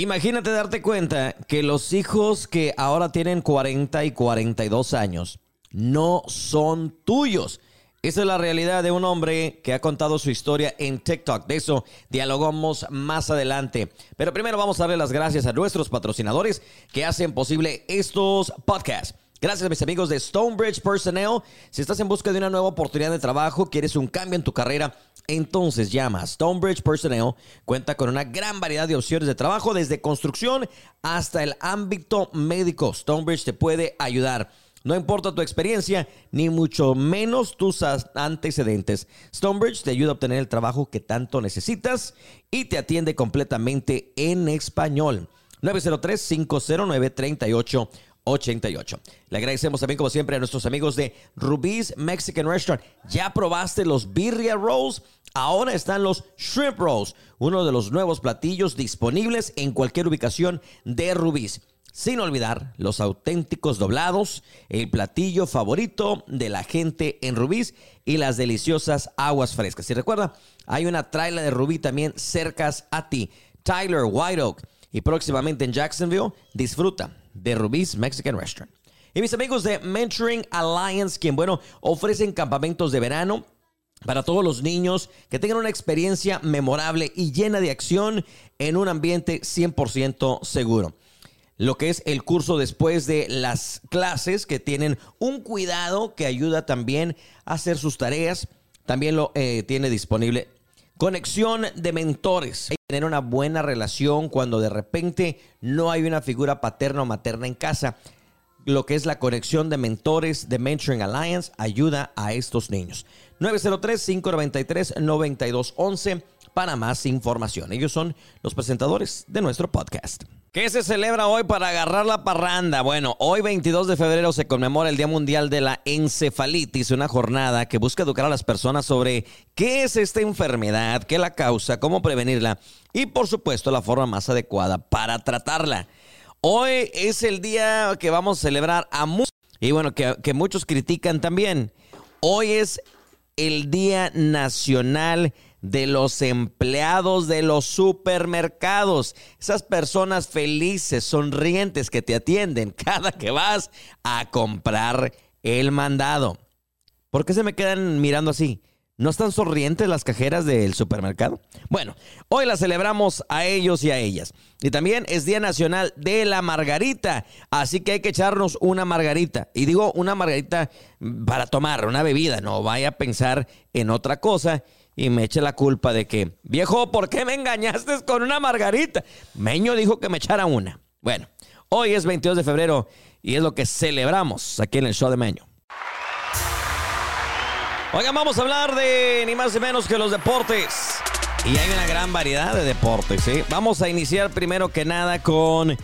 Imagínate darte cuenta que los hijos que ahora tienen 40 y 42 años no son tuyos. Esa es la realidad de un hombre que ha contado su historia en TikTok. De eso dialogamos más adelante. Pero primero vamos a darle las gracias a nuestros patrocinadores que hacen posible estos podcasts. Gracias a mis amigos de Stonebridge Personnel. Si estás en busca de una nueva oportunidad de trabajo, quieres un cambio en tu carrera, entonces llama a Stonebridge Personnel. Cuenta con una gran variedad de opciones de trabajo, desde construcción hasta el ámbito médico. Stonebridge te puede ayudar. No importa tu experiencia, ni mucho menos tus antecedentes. Stonebridge te ayuda a obtener el trabajo que tanto necesitas y te atiende completamente en español. 903-509-3888. Le agradecemos también, como siempre, a nuestros amigos de Rubí's Mexican Restaurant. ¿Ya probaste los birria rolls? Ahora están los shrimp rolls, uno de los nuevos platillos disponibles en cualquier ubicación de Rubí's. Sin olvidar los auténticos doblados, el platillo favorito de la gente en Rubí y las deliciosas aguas frescas. Y recuerda, hay una traila de Rubí también cerca a ti. Tyler, White Oak y próximamente en Jacksonville, disfruta de Rubí's Mexican Restaurant. Y mis amigos de Mentoring Alliance, quien bueno, ofrecen campamentos de verano para todos los niños que tengan una experiencia memorable y llena de acción en un ambiente 100% seguro lo que es el curso después de las clases, que tienen un cuidado que ayuda también a hacer sus tareas. También lo eh, tiene disponible. Conexión de mentores. Tener una buena relación cuando de repente no hay una figura paterna o materna en casa. Lo que es la conexión de mentores de Mentoring Alliance ayuda a estos niños. 903-593-9211 para más información. Ellos son los presentadores de nuestro podcast. ¿Qué se celebra hoy para agarrar la parranda? Bueno, hoy 22 de febrero se conmemora el Día Mundial de la Encefalitis, una jornada que busca educar a las personas sobre qué es esta enfermedad, qué la causa, cómo prevenirla y por supuesto la forma más adecuada para tratarla. Hoy es el día que vamos a celebrar a muchos y bueno, que, muchos critican también. Hoy es el Día Nacional de los empleados de los supermercados. Esas personas felices, sonrientes que te atienden cada que vas a comprar el mandado. ¿Por qué se me quedan mirando así? ¿No están sonrientes las cajeras del supermercado? Bueno, hoy la celebramos a ellos y a ellas. Y también es Día Nacional de la Margarita. Así que hay que echarnos una margarita. Y digo una margarita para tomar, una bebida. No vaya a pensar en otra cosa y me eche la culpa de que, viejo, ¿por qué me engañaste con una margarita? Meño dijo que me echara una. Bueno, hoy es 22 de febrero y es lo que celebramos aquí en el show de Meño. Oigan, vamos a hablar de ni más ni menos que los deportes. Y hay una gran variedad de deportes, ¿sí? Vamos a iniciar primero que nada con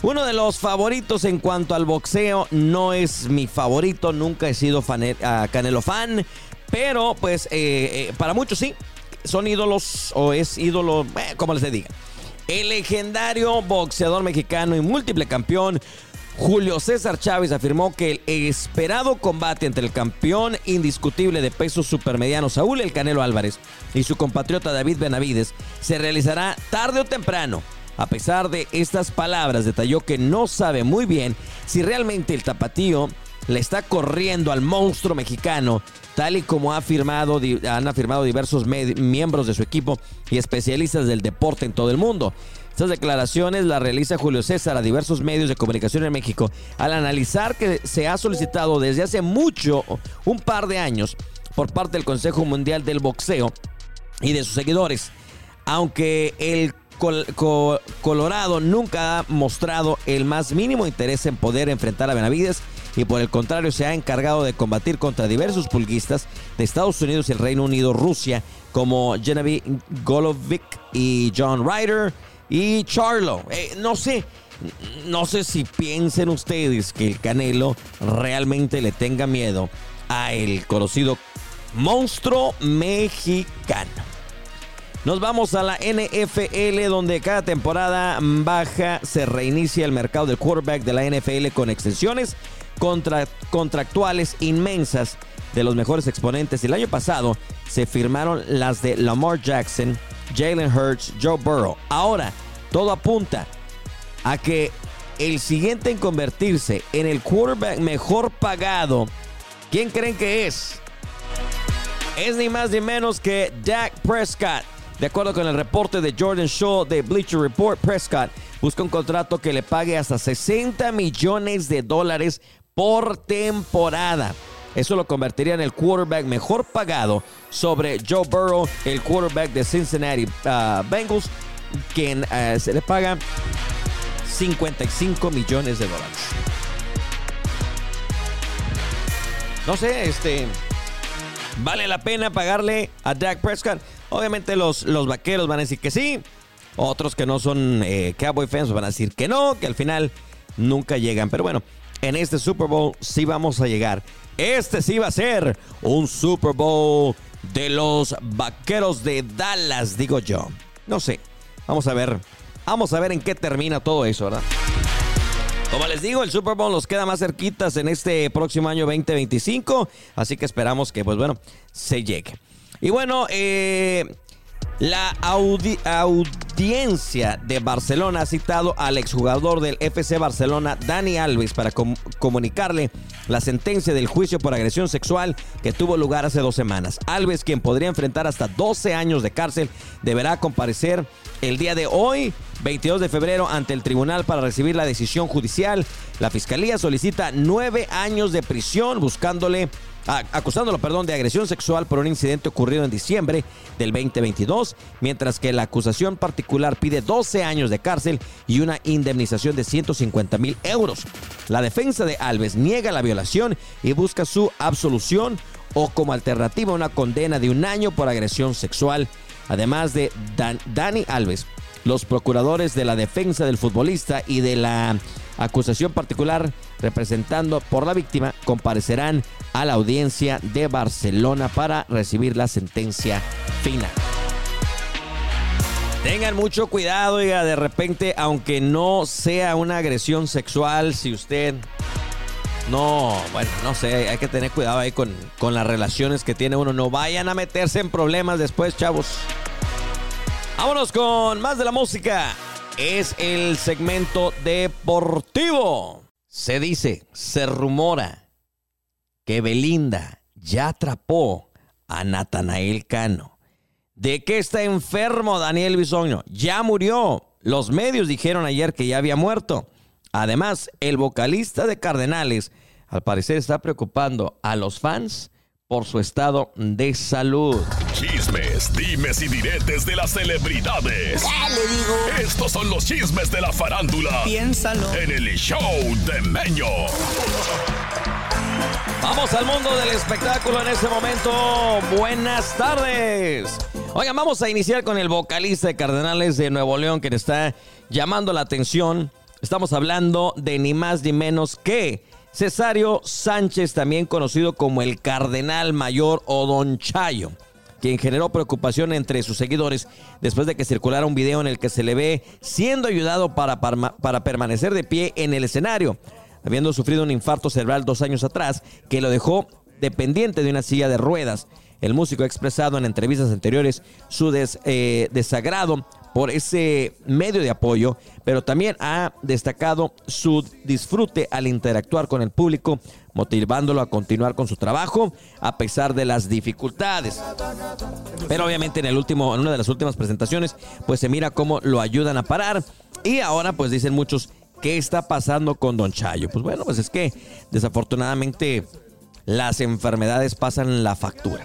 uno de los favoritos en cuanto al boxeo. No es mi favorito, nunca he sido fan, ah, Canelo fan, pero, pues, eh, eh, para muchos sí, son ídolos o es ídolo, eh, como les diga. El legendario boxeador mexicano y múltiple campeón Julio César Chávez afirmó que el esperado combate entre el campeón indiscutible de peso supermediano Saúl El Canelo Álvarez y su compatriota David Benavides se realizará tarde o temprano. A pesar de estas palabras, detalló que no sabe muy bien si realmente el tapatío le está corriendo al monstruo mexicano, tal y como ha afirmado, han afirmado diversos miembros de su equipo y especialistas del deporte en todo el mundo. Estas declaraciones las realiza Julio César a diversos medios de comunicación en México al analizar que se ha solicitado desde hace mucho, un par de años, por parte del Consejo Mundial del Boxeo y de sus seguidores, aunque el Colorado nunca ha mostrado el más mínimo interés en poder enfrentar a Benavides y por el contrario se ha encargado de combatir contra diversos pulguistas de Estados Unidos y el Reino Unido, Rusia, como Genevieve Golovic y John Ryder y Charlo. Eh, no sé, no sé si piensen ustedes que el Canelo realmente le tenga miedo a el conocido monstruo mexicano. Nos vamos a la NFL donde cada temporada baja se reinicia el mercado del quarterback de la NFL con extensiones contractuales inmensas de los mejores exponentes. El año pasado se firmaron las de Lamar Jackson, Jalen Hurts, Joe Burrow. Ahora, todo apunta a que el siguiente en convertirse en el quarterback mejor pagado, ¿quién creen que es? Es ni más ni menos que Dak Prescott. De acuerdo con el reporte de Jordan Shaw de Bleacher Report, Prescott busca un contrato que le pague hasta 60 millones de dólares por temporada. Eso lo convertiría en el quarterback mejor pagado sobre Joe Burrow, el quarterback de Cincinnati uh, Bengals, quien uh, se le paga 55 millones de dólares. No sé, este. ¿Vale la pena pagarle a Dak Prescott? Obviamente los, los vaqueros van a decir que sí. Otros que no son eh, Cowboy fans van a decir que no, que al final nunca llegan. Pero bueno, en este Super Bowl sí vamos a llegar. Este sí va a ser un Super Bowl de los vaqueros de Dallas, digo yo. No sé. Vamos a ver. Vamos a ver en qué termina todo eso, ¿verdad? Como les digo, el Super Bowl nos queda más cerquitas en este próximo año 2025. Así que esperamos que, pues bueno, se llegue. Y bueno, eh, la audiencia de Barcelona ha citado al exjugador del FC Barcelona, Dani Alves, para comunicarle la sentencia del juicio por agresión sexual que tuvo lugar hace dos semanas. Alves, quien podría enfrentar hasta 12 años de cárcel, deberá comparecer el día de hoy, 22 de febrero, ante el tribunal para recibir la decisión judicial. La fiscalía solicita nueve años de prisión buscándole acusándolo, perdón, de agresión sexual por un incidente ocurrido en diciembre del 2022, mientras que la acusación particular pide 12 años de cárcel y una indemnización de 150 mil euros. La defensa de Alves niega la violación y busca su absolución o como alternativa una condena de un año por agresión sexual. Además de Dani Alves, los procuradores de la defensa del futbolista y de la acusación particular representando por la víctima comparecerán a la audiencia de Barcelona para recibir la sentencia final. Tengan mucho cuidado, oiga, de repente, aunque no sea una agresión sexual, si usted no, bueno, no sé, hay que tener cuidado ahí con, con las relaciones que tiene uno. No vayan a meterse en problemas después, chavos. Vámonos con más de la música es el segmento deportivo. Se dice, se rumora que Belinda ya atrapó a Natanael Cano. ¿De qué está enfermo Daniel Bisoño? Ya murió. Los medios dijeron ayer que ya había muerto. Además, el vocalista de Cardenales al parecer está preocupando a los fans por su estado de salud. Chismes, dimes y diretes de las celebridades. le digo? Estos son los chismes de la farándula. Piénsalo. En el show de Meño. Vamos al mundo del espectáculo en este momento. Buenas tardes. Oigan, vamos a iniciar con el vocalista de Cardenales de Nuevo León que está llamando la atención. Estamos hablando de ni más ni menos que Cesario Sánchez, también conocido como el Cardenal Mayor o Don Chayo, quien generó preocupación entre sus seguidores después de que circulara un video en el que se le ve siendo ayudado para, para, permanecer de pie en el escenario, habiendo sufrido un infarto cerebral dos años atrás que lo dejó dependiente de una silla de ruedas. El músico ha expresado en entrevistas anteriores su eh, desagrado por ese medio de apoyo, pero también ha destacado su disfrute al interactuar con el público, motivándolo a continuar con su trabajo a pesar de las dificultades. Pero obviamente en el último, en una de las últimas presentaciones, pues se mira cómo lo ayudan a parar y ahora pues dicen muchos ¿qué está pasando con Don Chayo? Pues bueno, pues es que desafortunadamente las enfermedades pasan la factura.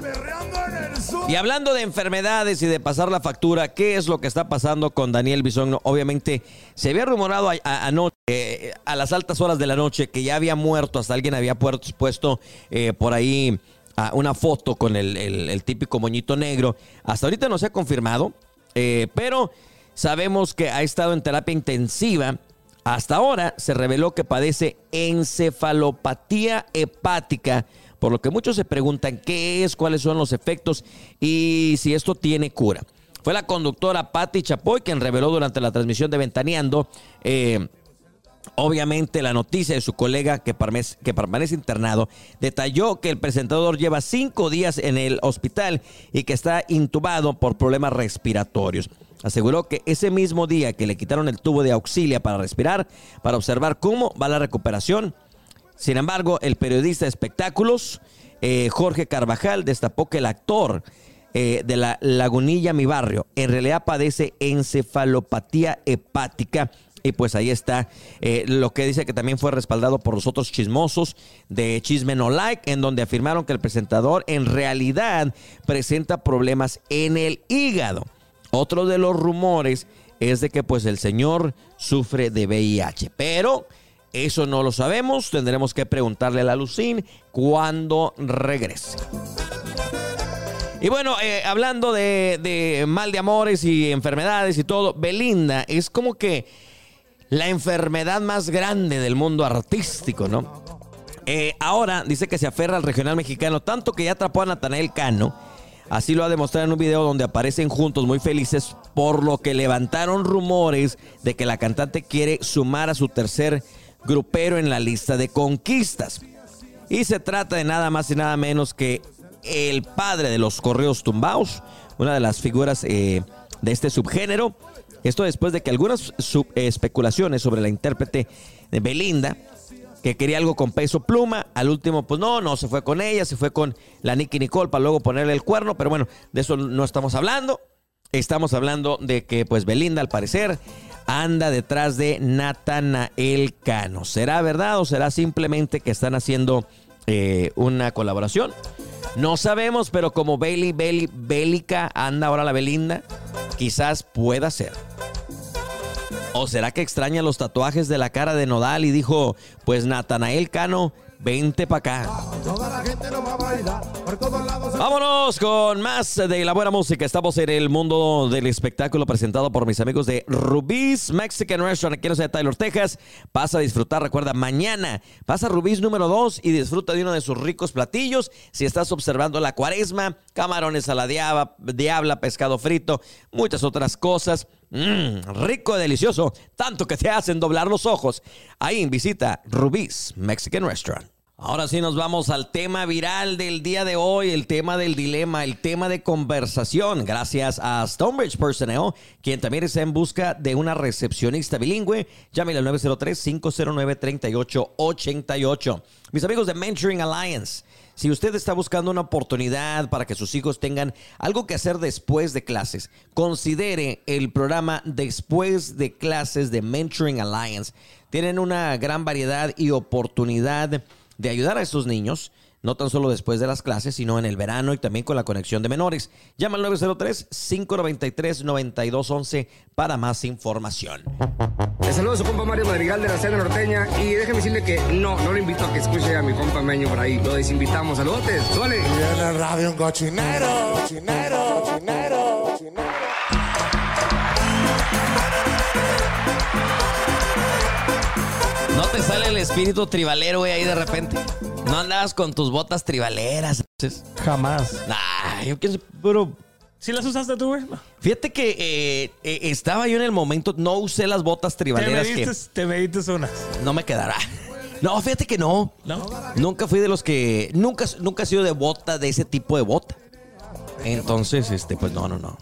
Y hablando de enfermedades y de pasar la factura, ¿qué es lo que está pasando con Daniel Bisogno? Obviamente, se había rumorado anoche, eh, a, las altas horas de la noche, que ya había muerto, hasta alguien había puesto eh, por ahí ah, una foto con el, típico moñito negro. Hasta ahorita no se ha confirmado, eh, pero sabemos que ha estado en terapia intensiva. Hasta ahora se reveló que padece encefalopatía hepática por lo que muchos se preguntan qué es, cuáles son los efectos y si esto tiene cura. Fue la conductora Patti Chapoy quien reveló durante la transmisión de Ventaneando eh, Obviamente la noticia de su colega que permanece, internado detalló que el presentador lleva cinco días en el hospital y que está intubado por problemas respiratorios. Aseguró que ese mismo día que le quitaron el tubo de auxilio para respirar, para observar cómo va la recuperación, sin embargo, el periodista de espectáculos, eh, Jorge Carvajal, destapó que el actor eh, de la Lagunilla Mi Barrio en realidad padece encefalopatía hepática y pues ahí está eh, lo que dice que también fue respaldado por los otros chismosos de Chisme No Like, en donde afirmaron que el presentador en realidad presenta problemas en el hígado. Otro de los rumores es de que pues el señor sufre de VIH, pero eso no lo sabemos, tendremos que preguntarle a la Lucín cuando regrese. Y bueno, eh, hablando de, de mal de amores y enfermedades y todo, Belinda es como que la enfermedad más grande del mundo artístico, ¿no? Eh, ahora dice que se aferra al regional mexicano, tanto que ya atrapó a Natanael Cano. Así lo ha demostrado en un video donde aparecen juntos muy felices, por lo que levantaron rumores de que la cantante quiere sumar a su tercer grupero en la lista de conquistas. Y se trata de nada más y nada menos que el padre de los correos tumbaos, una de las figuras eh, de este subgénero, esto después de que algunas especulaciones sobre la intérprete de Belinda, que quería algo con peso pluma, al último, pues no, no se fue con ella, se fue con la Nicky Nicole para luego ponerle el cuerno, pero bueno, de eso no estamos hablando. Estamos hablando de que, pues, Belinda, al parecer, anda detrás de Natanael Cano. ¿Será verdad o será simplemente que están haciendo eh, una colaboración? No sabemos, pero como Bailey, Bailey, Bélica anda ahora la Belinda, quizás pueda ser. ¿O será que extraña los tatuajes de la cara de Nodal y dijo, pues Natanael Cano, vente para acá? Vámonos con más de la buena música. Estamos en el mundo del espectáculo presentado por mis amigos de Rubí's Mexican Restaurant aquí en la ciudad de Taylor, Texas. Pasa a disfrutar, recuerda, mañana pasa Rubí's número 2 y disfruta de uno de sus ricos platillos. Si estás observando la cuaresma, camarones a la diabla, pescado frito, muchas otras cosas. Mmm, rico y delicioso, tanto que te hacen doblar los ojos. Ahí visita Rubí's Mexican Restaurant. Ahora sí nos vamos al tema viral del día de hoy, el tema del dilema, el tema de conversación, gracias a Stonebridge Personnel, quien también está en busca de una recepcionista bilingüe. Llámale al 903-509-3888. Mis amigos de Mentoring Alliance, si usted está buscando una oportunidad para que sus hijos tengan algo que hacer después de clases, considere el programa Después de clases de Mentoring Alliance. Tienen una gran variedad y oportunidad de ayudar a estos niños, no tan solo después de las clases, sino en el verano y también con la conexión de menores. Llama al 903-593-9211 para más información. Le saludo a su compa Mario Madrigal de la Cena Norteña y déjeme decirle que no, no lo invito a que escuche a mi compa Meño por ahí. Lo desinvitamos. Saludos, suele. Y en el radio un cochinero, cochinero, cochinero. Te sale el espíritu tribalero, güey, ahí de repente. No andabas con tus botas tribaleras. Jamás. Nah, yo qué sé, pero ¿Sí las usaste tú, güey? fíjate que eh, eh, estaba yo en el momento, no usé las botas Te tribaleras que te mediste unas. no me quedará. No, fíjate que no. ¿No? Nunca fui de los que. Nunca, nunca he sido de bota, de ese tipo de bota. Entonces, este, pues no, no, no.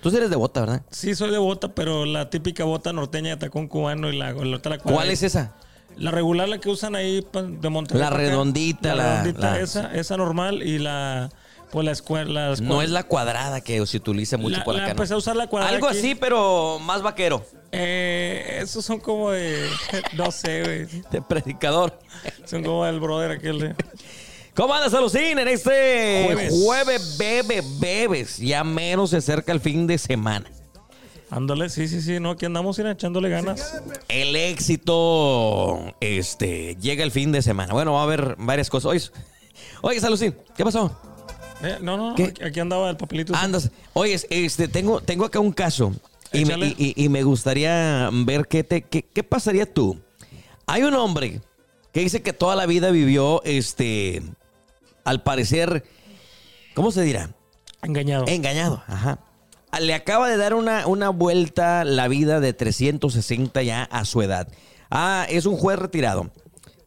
Tú sí eres de bota, ¿verdad? Sí, soy de bota, pero la típica bota norteña de tacón cubano y la, la otra la ¿Cuál es esa? La regular, la que usan ahí pa- de Monterrey. La redondita, La, la- redondita, la- esa, esa normal y la. Pues la escuela. No es la cuadrada que se utiliza mucho La- por la acá. ¿no? empecé a usar la cuadrada Algo aquí. así, pero más vaquero. Eh, esos son como de. No sé, güey. De predicador. Son como el brother aquel de. ¿Cómo andas, Alucín? En este Jueves. jueves, bebe, bebes. Ya menos se acerca el fin de semana. Ándale, sí, sí, sí. No, aquí andamos ir echándole ganas. El éxito, este, llega el fin de semana. Bueno, va a haber varias cosas. Oye, oye Salucín, ¿qué pasó? Eh, no, no, ¿Qué? aquí- andaba el papelito. Andas. Oye, este, tengo, tengo acá un caso y me, y me gustaría ver qué, te, qué, qué pasaría tú. Hay un hombre que dice que toda la vida vivió, este, al parecer, ¿cómo se dirá? Engañado. Engañado, ajá. Le acaba de dar una, una vuelta la vida de 360 ya a su edad. Ah, es un juez retirado.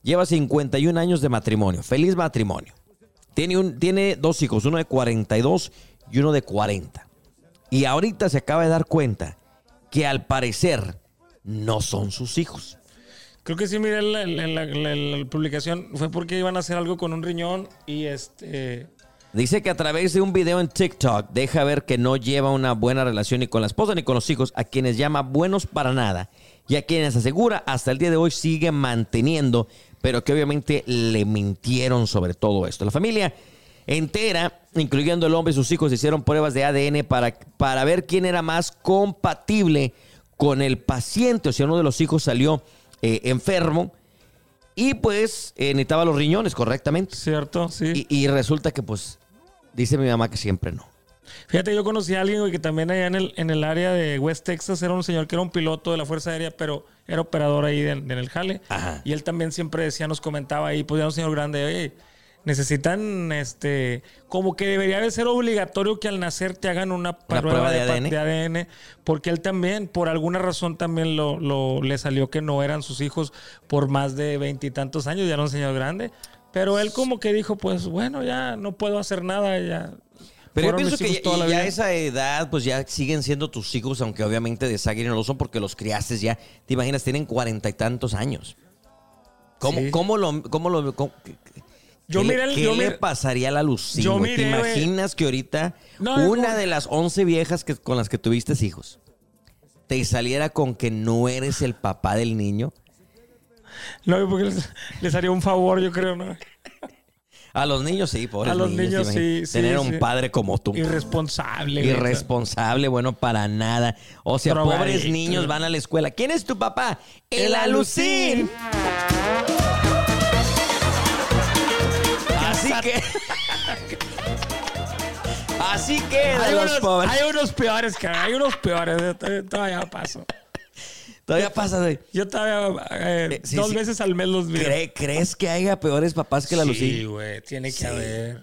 Lleva 51 años de matrimonio. Feliz matrimonio. Tiene, un, tiene dos hijos, uno de 42 y uno de 40. Y ahorita se acaba de dar cuenta que al parecer no son sus hijos. Creo que sí, miré la, publicación. Fue porque iban a hacer algo con un riñón y este. Dice que a través de un video en TikTok deja ver que no lleva una buena relación ni con la esposa ni con los hijos, a quienes llama buenos para nada y a quienes asegura hasta el día de hoy sigue manteniendo, pero que obviamente le mintieron sobre todo esto. La familia entera, incluyendo el hombre y sus hijos, hicieron pruebas de ADN para, para ver quién era más compatible con el paciente. O sea, uno de los hijos salió eh, enfermo y pues eh, necesitaba los riñones correctamente. ¿Cierto? Sí. Y, y resulta que, pues, dice mi mamá que siempre no. Fíjate, yo conocí a alguien que también allá en el, en el área de West Texas era un señor que era un piloto de la Fuerza Aérea, pero era operador ahí de- de en el jale. Ajá. Y él también siempre decía, nos comentaba ahí, pues era un señor grande, oye, necesitan, este, como que debería de ser obligatorio que al nacer te hagan una prueba, prueba de ADN. de ADN, porque él también, por alguna razón también lo, lo- le salió que no eran sus hijos por más de veintitantos años, ya era un señor grande. Pero él como que dijo, pues bueno, ya no puedo hacer nada, ya. Pero yo pienso que ya, a esa edad, pues ya siguen siendo tus hijos, aunque obviamente de sangre no lo son porque los criaste ya. Te imaginas, tienen cuarenta y tantos años. ¿Cómo, Sí. cómo lo... Cómo lo cómo- Yo qué miré el- ¿Qué yo le pasaría a la güey? ¿Te imaginas que ahorita No, una no. de las once viejas que, con las que tuviste hijos te saliera con que no eres el papá del niño? No, porque les, les haría un favor, yo creo, ¿no? A los niños sí, pobres A los niños, sí, Tener un padre como tú. Irresponsable. Irresponsable, bueno, para nada. O sea, pobres niños van a la escuela. ¿Quién es tu papá? El El Alucín. Así que. Así que Hay unos, pobres. hay unos peores, cara. Hay unos peores. Todavía paso. Todavía pasa de. Yo todavía eh, Eh, sí, dos sí. veces al mes los veo. ¿Cree- ¿Crees que haya peores papás que la Sí, Lucín? güey. Tiene que haber.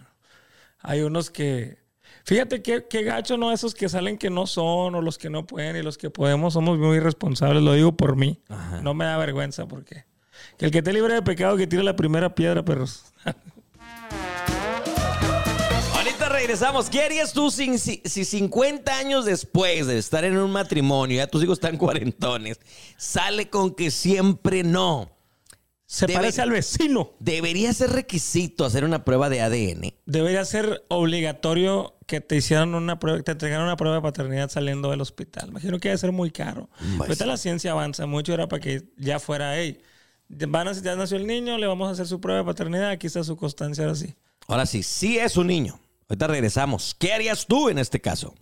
Hay unos que... Fíjate qué, qué gacho, ¿no? Esos que salen que no son o los que no pueden y los que podemos somos muy irresponsables. Lo digo por mí. No me da vergüenza porque... Que el que te libre de pecado que tire la primera piedra, perros. Regresamos. ¿Qué harías tú sin- si, si 50 años después de estar en un matrimonio, ya tus hijos están cuarentones, sale con que siempre no? Se parece al vecino. Debería ser requisito hacer una prueba de ADN. Debería ser obligatorio que te hicieran una prueba, que te entregaran una prueba de paternidad saliendo del hospital. Imagino que debe ser muy caro. Pues Ahorita la ciencia avanza mucho, era para que ya fuera, hey, van a, ya nació el niño, le vamos a hacer su prueba de paternidad, aquí está su constancia, ahora sí. Ahora sí, sí es un niño. Ahorita regresamos. ¿Qué harías tú en este caso?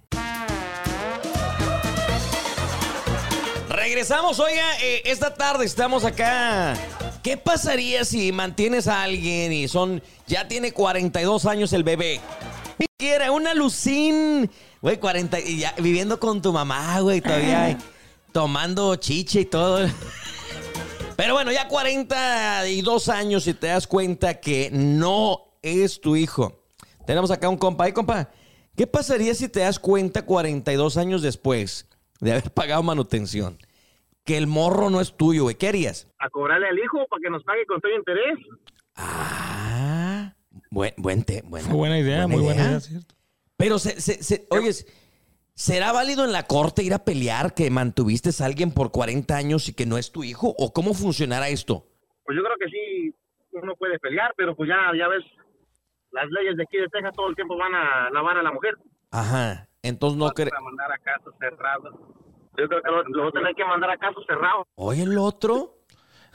Regresamos, oiga, eh, esta tarde estamos acá. ¿Qué pasaría si mantienes a alguien y son, ya tiene 42 años el bebé? Quiera una lucín, güey, 40 y ya viviendo con tu mamá, güey, todavía eh, tomando chiche y todo. Pero bueno, ya 42 años y te das cuenta que no es tu hijo. Tenemos acá un compa. Ay, compa, ¿qué pasaría si te das cuenta 42 años después de haber pagado manutención? Que el morro no es tuyo, güey. ¿Qué harías? a cobrarle al hijo para que nos pague con todo interés. Ah, buen, buen te- buena, buena idea, muy buena idea, ¿cierto? Pero, se, se- se- oye, ¿será válido en la corte ir a pelear que mantuviste a alguien por 40 años y que no es tu hijo? ¿O cómo funcionará esto? Pues yo creo que sí, uno puede pelear, pero pues ya, ya ves, las leyes de aquí de Texas todo el tiempo van a lavar a la mujer. Ajá. Entonces no crees. Mandar a casos cerrados. Yo creo que lo, lo tienen que mandar a casos cerrados. Oye, el otro.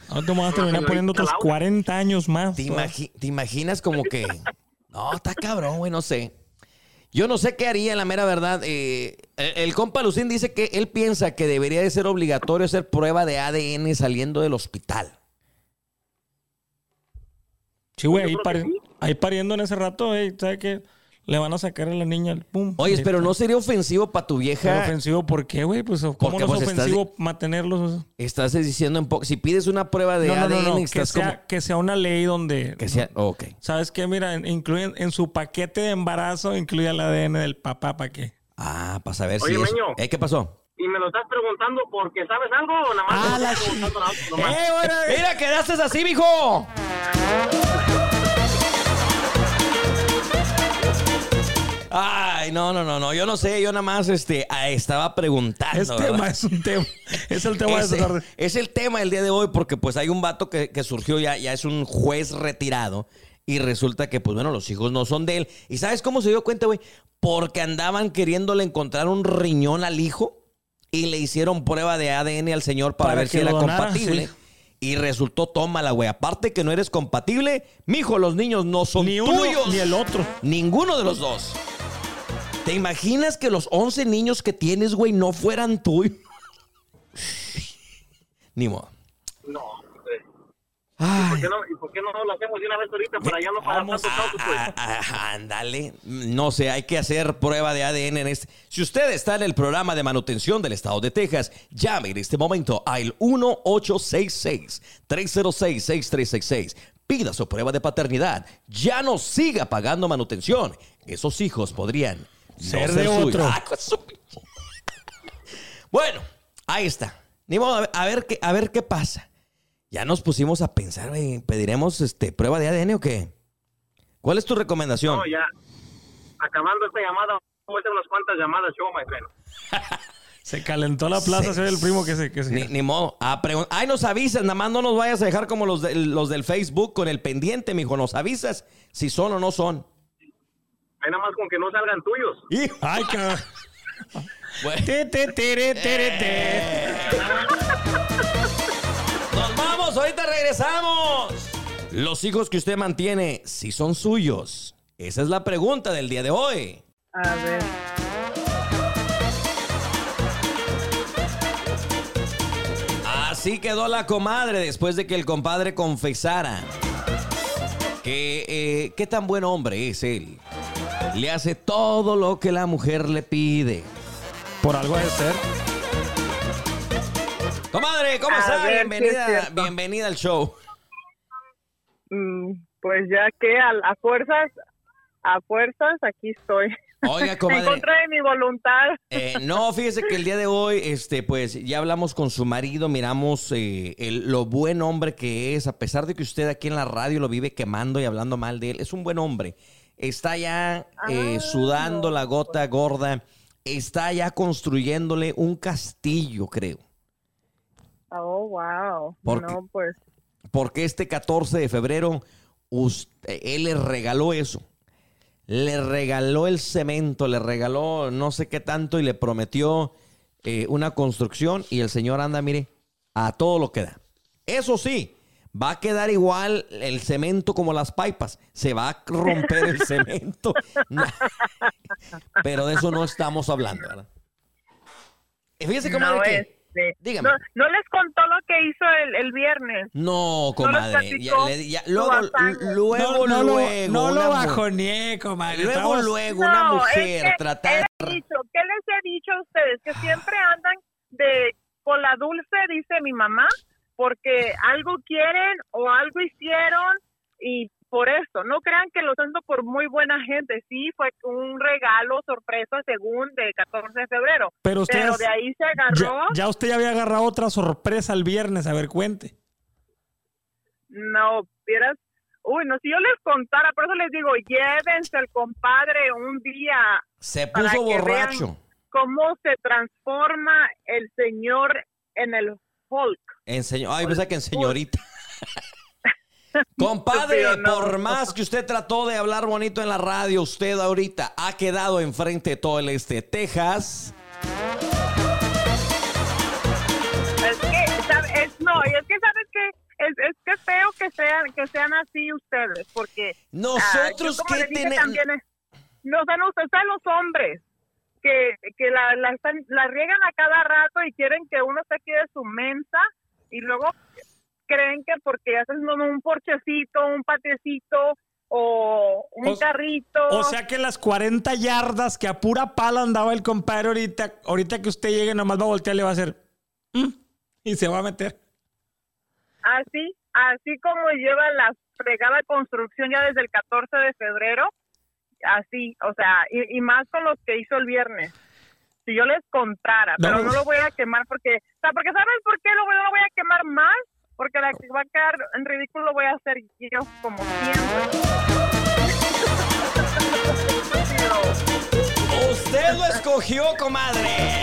Ahora te vas a terminar poniendo otros Laura. 40 años más. ¿Te, imagi- te imaginas como que... No, está cabrón, güey, no sé. Yo no sé qué haría, la mera verdad. Eh, el, el compa Lucín dice que él piensa que debería de ser obligatorio hacer prueba de ADN saliendo del hospital. Sí, güey, ahí, que pari- ahí pariendo en ese rato, eh, ¿sabes qué? Le van a sacar a la niña el pum. Oye, pero está. no sería ofensivo para tu ¿Es vieja. ofensivo por qué, güey? Pues, ¿cómo Porque, no pues, es estás- ofensivo mantenerlos? Estás diciendo en poco. Si pides una prueba de No, ADN, no, no. Que estás sea, como. que sea una ley donde... Que sea. Ok. ¿Sabes qué? Mira, en- incluyen en su paquete de embarazo, incluye el ADN del papá, ¿para qué? Ah, para saber Oye, si es. Meño. Eh, ¿Qué pasó? y me lo estás preguntando porque sabes algo o nada más Ah, me la estás preguntando nada- nomás? ¡Eh, bueno! Mira, quedaste así, mijo. Ay, no, no, no, no. Yo no sé, yo nada más este, estaba preguntando. Es ¿verdad? tema, es un tema. Es el tema de esta tarde. es el tema del día de hoy porque pues hay un vato que, que surgió ya, ya es un juez retirado y resulta que pues bueno, los hijos no son de él. ¿Y sabes cómo se dio cuenta, güey? Porque andaban queriéndole encontrar un riñón al hijo y le hicieron prueba de ADN al señor para, Para ver si era donara, compatible. sí. Y resultó, tómala, güey. Aparte que no eres compatible, mijo, los niños no son Ni uno tuyos. ni el otro. Ninguno de los dos. ¿Te imaginas que los 11 niños que tienes, güey, no fueran tuyos? Ni modo. No, hombre. ¿Por Ay, qué no, ¿Y por qué no lo hacemos de una vez ahorita para ya no pagar tanto pues? ándale. No sé, hay que hacer prueba de ADN en este. Si usted está en el programa de manutención del estado de Texas, llame en este momento al 1866-306-6366. Pida su prueba de paternidad. Ya no siga pagando manutención. Esos hijos podrían no Ser de otro. Su- Bueno, ahí está. Ni modo, a ver, qué, a ver qué pasa. Ya nos pusimos a pensar, ¿pediremos este, prueba de ADN o qué? ¿Cuál es tu recomendación? No, ya. Acabando esta llamada, vamos a hacer unas cuantas llamadas yo, my friend. Se calentó la plaza, Sí. se ve el primo que se... Que se Ni, ni modo. A pregun- Ay, nos avisas, nada más no nos vayas a dejar como los, del- los del Facebook con el pendiente, mijo. Nos avisas si son o no son. Ahí nada más con que no salgan tuyos. Hijo. Ay, cabrón. Te, te, tere, tere, te. nos vamos, ahorita regresamos. Los hijos que usted mantiene, si son suyos. Esa es la pregunta del día de hoy. A ver. Así quedó la comadre después de que el compadre confesara que eh, qué tan buen hombre es él. Le hace todo lo que la mujer le pide. Por algo de ser. Comadre, ¿cómo está? ver, sí es Bienvenida, bienvenida al show. Mm, Pues ya que a, a fuerzas, a fuerzas, aquí estoy. Oiga, En comadre. contra de mi voluntad. eh, no, fíjese que el día de hoy, este, pues ya hablamos con su marido, miramos eh, el- lo buen hombre que es, a pesar de que usted aquí en la radio lo vive quemando y hablando mal de él, es un buen hombre. Está ya eh, Ah, sudando no. la gota gorda, está ya construyéndole un castillo, creo. Oh, wow. ¿Por qué? No, pues. Porque este 14 de febrero, usted- él le regaló eso. Le regaló el cemento, le regaló no sé qué tanto y le prometió eh, una construcción y el señor anda, mire, a todo lo que da. Eso sí, va a quedar igual el cemento como las pipas. Se va a romper el cemento. Pero de eso no estamos hablando, ¿verdad? Fíjese, comadre, no, que- este, dígame. No, no les contó lo que hizo el, el viernes. No, comadre. Ya, le- luego, luego, no, luego. no lo bajoneé, comadre. Luego, Estamos- luego, una mujer es que tratar. les he dicho, ¿Qué les he dicho a ustedes? Que siempre andan de con la dulce, dice mi mamá, porque algo quieren o algo hicieron y por eso. No crean que lo siento por muy buena gente. Sí, fue un regalo sorpresa según de 14 de febrero. Pero ustedes- Pero de ahí se Ya, agarró. ya usted ya había agarrado otra sorpresa el viernes. A ver, cuente. No, vieras. Uy, no, si yo les contara, por eso les digo, llévense al compadre un día Se para puso que borracho. vean cómo se transforma el señor en el Hulk. Enseñó. Ay, pensé que en señorita. Compadre, no. por más que usted trató de hablar bonito en la radio, usted ahorita ha quedado enfrente de todo el este de Texas. Es que. Es- no, y es que sabes que es, es que feo que sean que sean así ustedes, porque Nosotros ah, que tenemos. no, o sea, no, sea, los hombres que, que la, la, están- la riegan a cada rato y quieren que uno se quede su mensa y luego creen que porque hacen un porchecito, un patiecito o un O- carrito. O sea que las 40 yardas que a pura pala andaba el compadre ahorita, ahorita que usted llegue, nomás va a voltear le va a hacer. "Mm", y se va a meter. Así, así como lleva la fregada construcción ya desde el 14 de febrero, así, o sea, y, y más con los que hizo el viernes. Si yo les contara, pero No. lo voy a quemar porque, o sea, porque ¿sabes por qué no lo voy a quemar más? Porque la que va a quedar en ridículo lo voy a hacer yo como siempre. Usted lo escogió, comadre.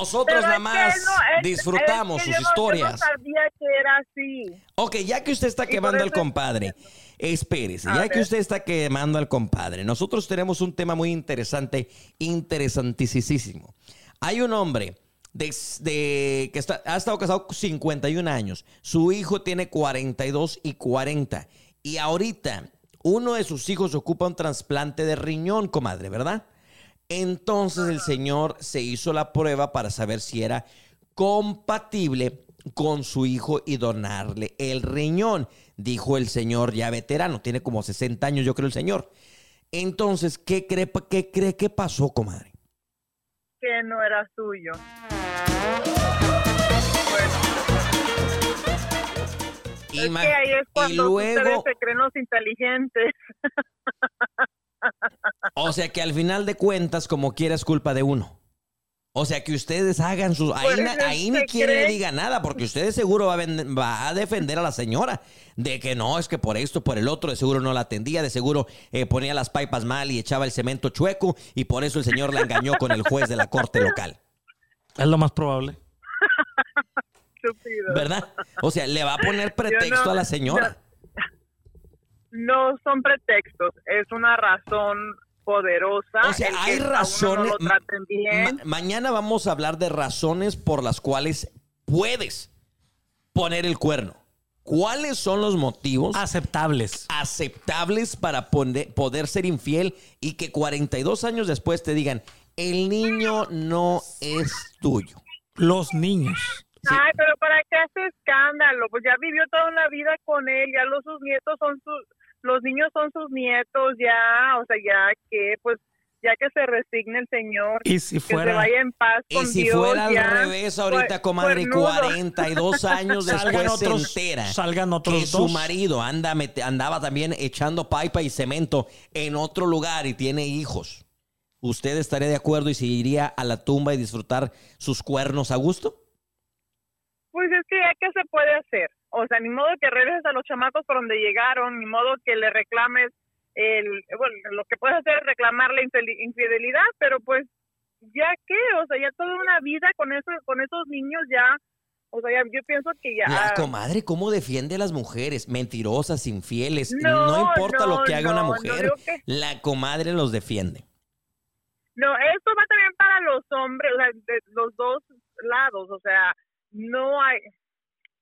Nosotros nada más no, es- disfrutamos es que sus yo historias. Yo no sabía que era así. Ok, ya que usted está quemando al compadre, espérese, A ya ver. que usted está quemando al compadre, nosotros tenemos un tema muy interesante, interesantísimo. Hay un hombre de, de- que está, ha estado casado 51 años, su hijo tiene 42 y 40, y ahorita uno de sus hijos ocupa un trasplante de riñón, comadre, ¿verdad? Entonces el señor se hizo la prueba para saber si era compatible con su hijo y donarle el riñón, dijo el señor ya veterano, tiene como 60 años yo creo el señor. Entonces, ¿qué cree, qué cree que pasó, comadre? Que no era suyo. Y, Es ma- que ahí es y cuando ustedes luego, se creen los inteligentes. o sea que al final de cuentas, como quiera, es culpa de uno. O sea que ustedes hagan sus... Ahí, Pues, na- es ahí ni quien le cree- diga nada, porque ustedes seguro va a, ven- va a defender a la señora de que no, es que por esto, por el otro, de seguro no la atendía, de seguro eh, ponía las pipas mal y echaba el cemento chueco y por eso el señor la engañó con el juez de la corte local. Es lo más probable. Estúpido. ¿Verdad? O sea, le va a poner pretexto no- a la señora. No son pretextos, es una razón poderosa. O sea, el hay razones. No lo traten bien. Ma- mañana vamos a hablar de razones por las cuales puedes poner el cuerno. ¿Cuáles son los motivos Aceptables. aceptables para poder ser infiel y que 42 años después te digan, el niño no es tuyo? Los niños. Ay, pero ¿para qué hace escándalo? Pues ya vivió toda una vida con él, ya los sus nietos son sus, los niños son sus nietos, ya, o sea, ya que, pues, ya que se resigne el señor, Y si que se fuera. vaya en paz Y si Dios, fuera al ya. revés ahorita, Cuer- comadre, cuernudo. 42 años Salgan después otros- se entera salgan otros que su marido anda mete- andaba también echando pipa y cemento en otro lugar y tiene hijos. ¿Usted estaría de acuerdo y se iría a la tumba y disfrutar sus cuernos a gusto? Pues es que ya que se puede hacer. O sea, ni modo que regreses a los chamacos por donde llegaron, ni modo que le reclames el, bueno, lo que puedes hacer es reclamar la infidelidad, pero pues ya qué, o sea, ya toda una vida con eso, con esos niños ya, o sea, ya, yo pienso que ya. La comadre, ¿cómo defiende a las mujeres? Mentirosas, infieles. No, No, importa lo que haga una no, mujer. que- La comadre los defiende. No, esto va también para los hombres, o sea, de los dos lados, o sea, no hay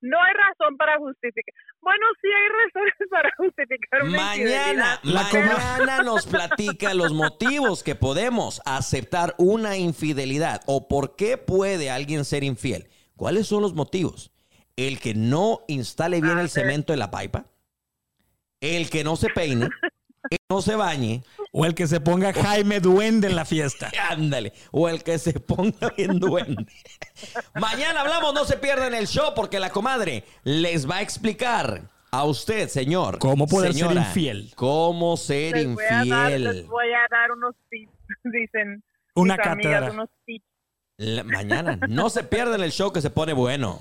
no hay razón para justificar. Bueno, sí hay razones para justificar una Mañana. La mañana nos platica los motivos que podemos aceptar una infidelidad o por qué puede alguien ser infiel. ¿Cuáles son los motivos? El que no instale bien A el cemento en la pipa, el que no se peine, que no se bañe, O el que se ponga Jaime Duende en la fiesta. ándale, o el que se ponga bien duende. Mañana hablamos, no se pierdan el show porque la comadre les va a explicar a usted, señor. Cómo poder ser infiel. Cómo ser les voy, a dar, infiel. les voy a dar unos tips, dicen Una mis amigas, cátedra. unos tips. La- mañana. No se pierdan el show que se pone bueno.